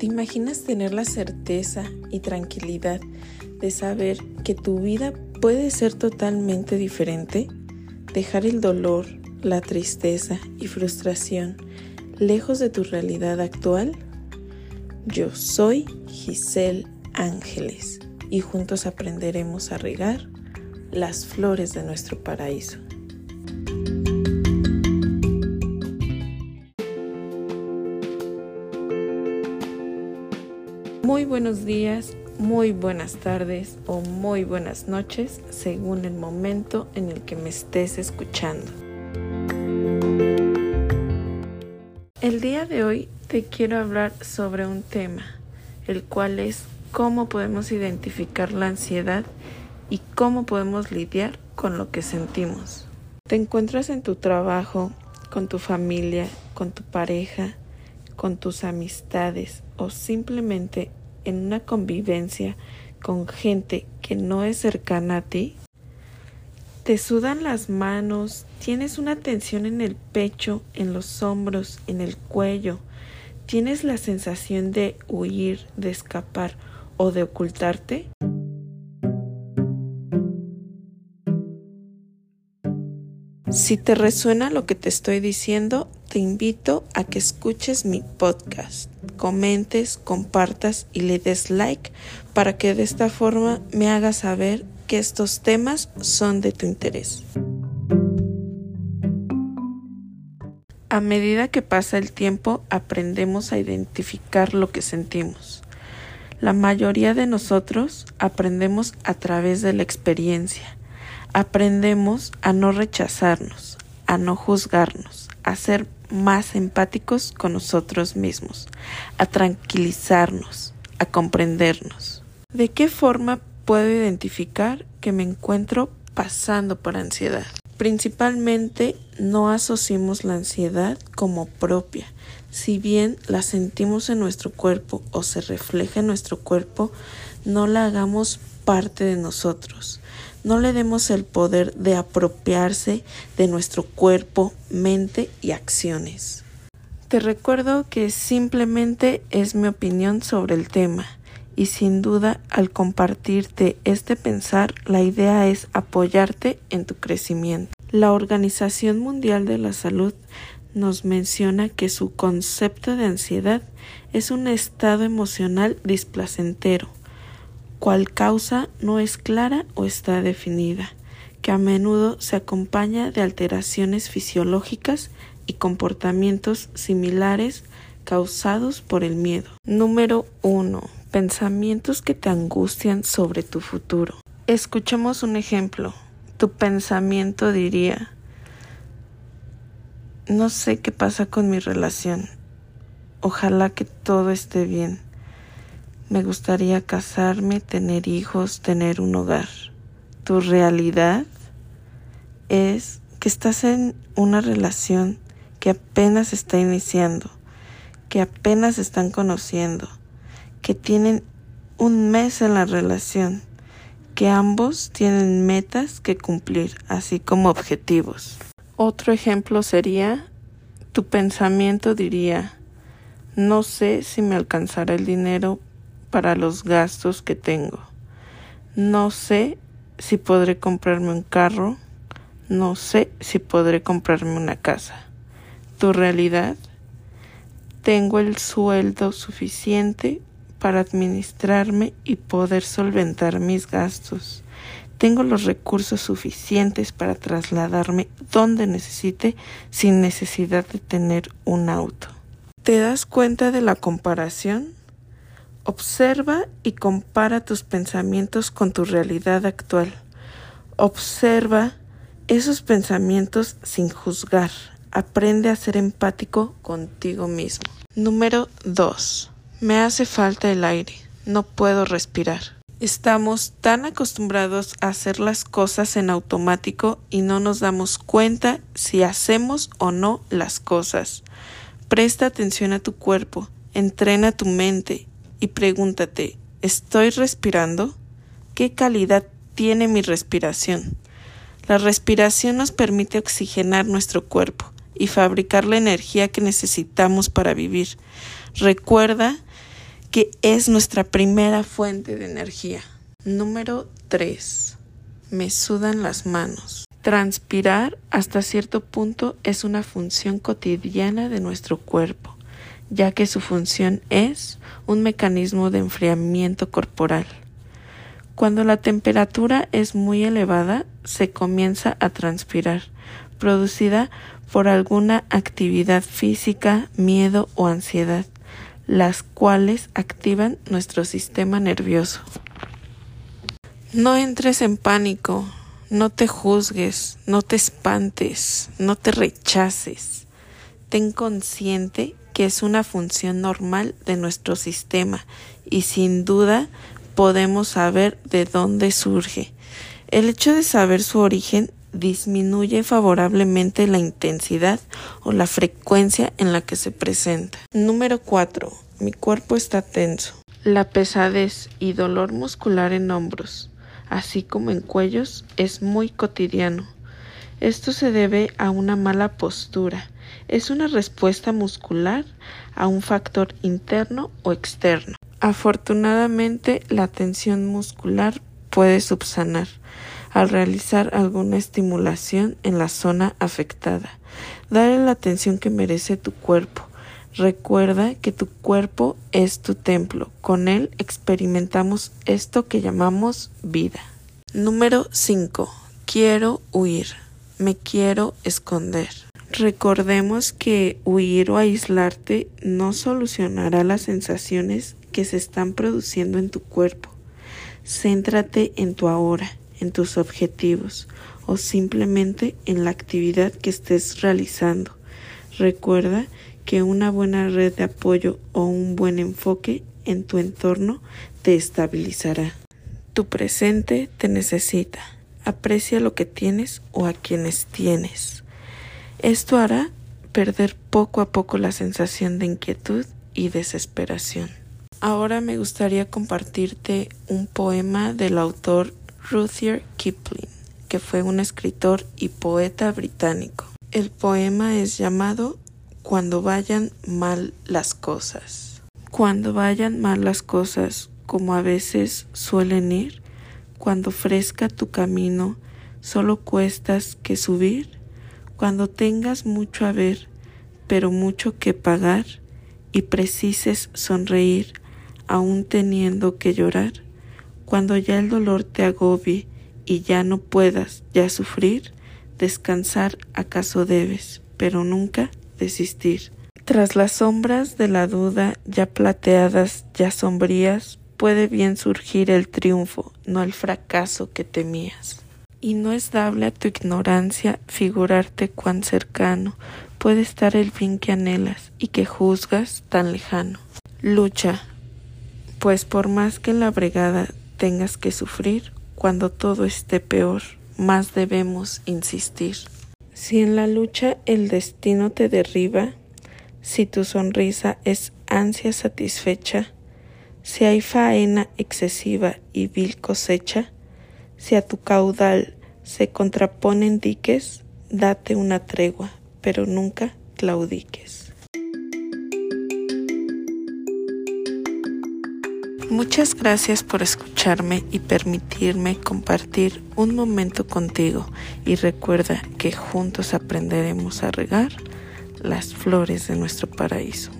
¿Te imaginas tener la certeza y tranquilidad de saber que tu vida puede ser totalmente diferente? Dejar el dolor, la tristeza y frustración lejos de tu realidad actual? Yo soy Giselle Ángeles y juntos aprenderemos a regar las flores de nuestro paraíso. Muy buenos días, muy buenas tardes o muy buenas noches según el momento en el que me estés escuchando. El día de hoy te quiero hablar sobre un tema, el cual es cómo podemos identificar la ansiedad y cómo podemos lidiar con lo que sentimos. Te encuentras en tu trabajo, con tu familia, con tu pareja, con tus amistades o simplemente en una convivencia con gente que no es cercana a ti? Te sudan las manos, tienes una tensión en el pecho, en los hombros, en el cuello, tienes la sensación de huir, de escapar o de ocultarte? Si te resuena lo que te estoy diciendo, te invito a que escuches mi podcast, comentes, compartas y le des like para que de esta forma me hagas saber que estos temas son de tu interés. A medida que pasa el tiempo, aprendemos a identificar lo que sentimos. La mayoría de nosotros aprendemos a través de la experiencia aprendemos a no rechazarnos, a no juzgarnos, a ser más empáticos con nosotros mismos, a tranquilizarnos, a comprendernos. ¿De qué forma puedo identificar que me encuentro pasando por ansiedad? Principalmente no asociamos la ansiedad como propia. Si bien la sentimos en nuestro cuerpo o se refleja en nuestro cuerpo, no la hagamos parte de nosotros. No le demos el poder de apropiarse de nuestro cuerpo, mente y acciones. Te recuerdo que simplemente es mi opinión sobre el tema y sin duda al compartirte este pensar la idea es apoyarte en tu crecimiento. La Organización Mundial de la Salud nos menciona que su concepto de ansiedad es un estado emocional displacentero cual causa no es clara o está definida, que a menudo se acompaña de alteraciones fisiológicas y comportamientos similares causados por el miedo. Número 1. Pensamientos que te angustian sobre tu futuro. Escuchemos un ejemplo. Tu pensamiento diría, no sé qué pasa con mi relación. Ojalá que todo esté bien. Me gustaría casarme, tener hijos, tener un hogar. Tu realidad es que estás en una relación que apenas está iniciando, que apenas están conociendo, que tienen un mes en la relación, que ambos tienen metas que cumplir, así como objetivos. Otro ejemplo sería, tu pensamiento diría, no sé si me alcanzará el dinero para los gastos que tengo. No sé si podré comprarme un carro, no sé si podré comprarme una casa. ¿Tu realidad? Tengo el sueldo suficiente para administrarme y poder solventar mis gastos. Tengo los recursos suficientes para trasladarme donde necesite sin necesidad de tener un auto. ¿Te das cuenta de la comparación? Observa y compara tus pensamientos con tu realidad actual. Observa esos pensamientos sin juzgar. Aprende a ser empático contigo mismo. Número 2. Me hace falta el aire. No puedo respirar. Estamos tan acostumbrados a hacer las cosas en automático y no nos damos cuenta si hacemos o no las cosas. Presta atención a tu cuerpo, entrena tu mente y pregúntate, ¿estoy respirando? ¿Qué calidad tiene mi respiración? La respiración nos permite oxigenar nuestro cuerpo y fabricar la energía que necesitamos para vivir. Recuerda que es nuestra primera fuente de energía. Número 3. Me sudan las manos. Transpirar hasta cierto punto es una función cotidiana de nuestro cuerpo, ya que su función es un mecanismo de enfriamiento corporal. Cuando la temperatura es muy elevada, se comienza a transpirar, producida por alguna actividad física, miedo o ansiedad, las cuales activan nuestro sistema nervioso. No entres en pánico, no te juzgues, no te espantes, no te rechaces. Ten consciente que es una función normal de nuestro sistema y sin duda podemos saber de dónde surge. El hecho de saber su origen disminuye favorablemente la intensidad o la frecuencia en la que se presenta. Número 4. Mi cuerpo está tenso. La pesadez y dolor muscular en hombros, así como en cuellos, es muy cotidiano. Esto se debe a una mala postura. Es una respuesta muscular a un factor interno o externo. Afortunadamente, la tensión muscular puede subsanar al realizar alguna estimulación en la zona afectada. Dale la atención que merece tu cuerpo. Recuerda que tu cuerpo es tu templo. Con él experimentamos esto que llamamos vida. Número 5. Quiero huir. Me quiero esconder. Recordemos que huir o aislarte no solucionará las sensaciones que se están produciendo en tu cuerpo. Céntrate en tu ahora en tus objetivos o simplemente en la actividad que estés realizando. Recuerda que una buena red de apoyo o un buen enfoque en tu entorno te estabilizará. Tu presente te necesita. Aprecia lo que tienes o a quienes tienes. Esto hará perder poco a poco la sensación de inquietud y desesperación. Ahora me gustaría compartirte un poema del autor Rudyard Kipling, que fue un escritor y poeta británico. El poema es llamado Cuando vayan mal las cosas. Cuando vayan mal las cosas, como a veces suelen ir, cuando fresca tu camino, solo cuestas que subir, cuando tengas mucho a ver, pero mucho que pagar, y precises sonreír, aún teniendo que llorar, cuando ya el dolor te agobie y ya no puedas ya sufrir, descansar acaso debes, pero nunca desistir. Tras las sombras de la duda ya plateadas, ya sombrías, puede bien surgir el triunfo, no el fracaso que temías. Y no es dable a tu ignorancia figurarte cuán cercano puede estar el fin que anhelas y que juzgas tan lejano. Lucha, pues por más que en la bregada tengas que sufrir, cuando todo esté peor, más debemos insistir. Si en la lucha el destino te derriba, si tu sonrisa es ansia satisfecha, si hay faena excesiva y vil cosecha, si a tu caudal se contraponen diques, date una tregua, pero nunca claudiques. Muchas gracias por escucharme y permitirme compartir un momento contigo y recuerda que juntos aprenderemos a regar las flores de nuestro paraíso.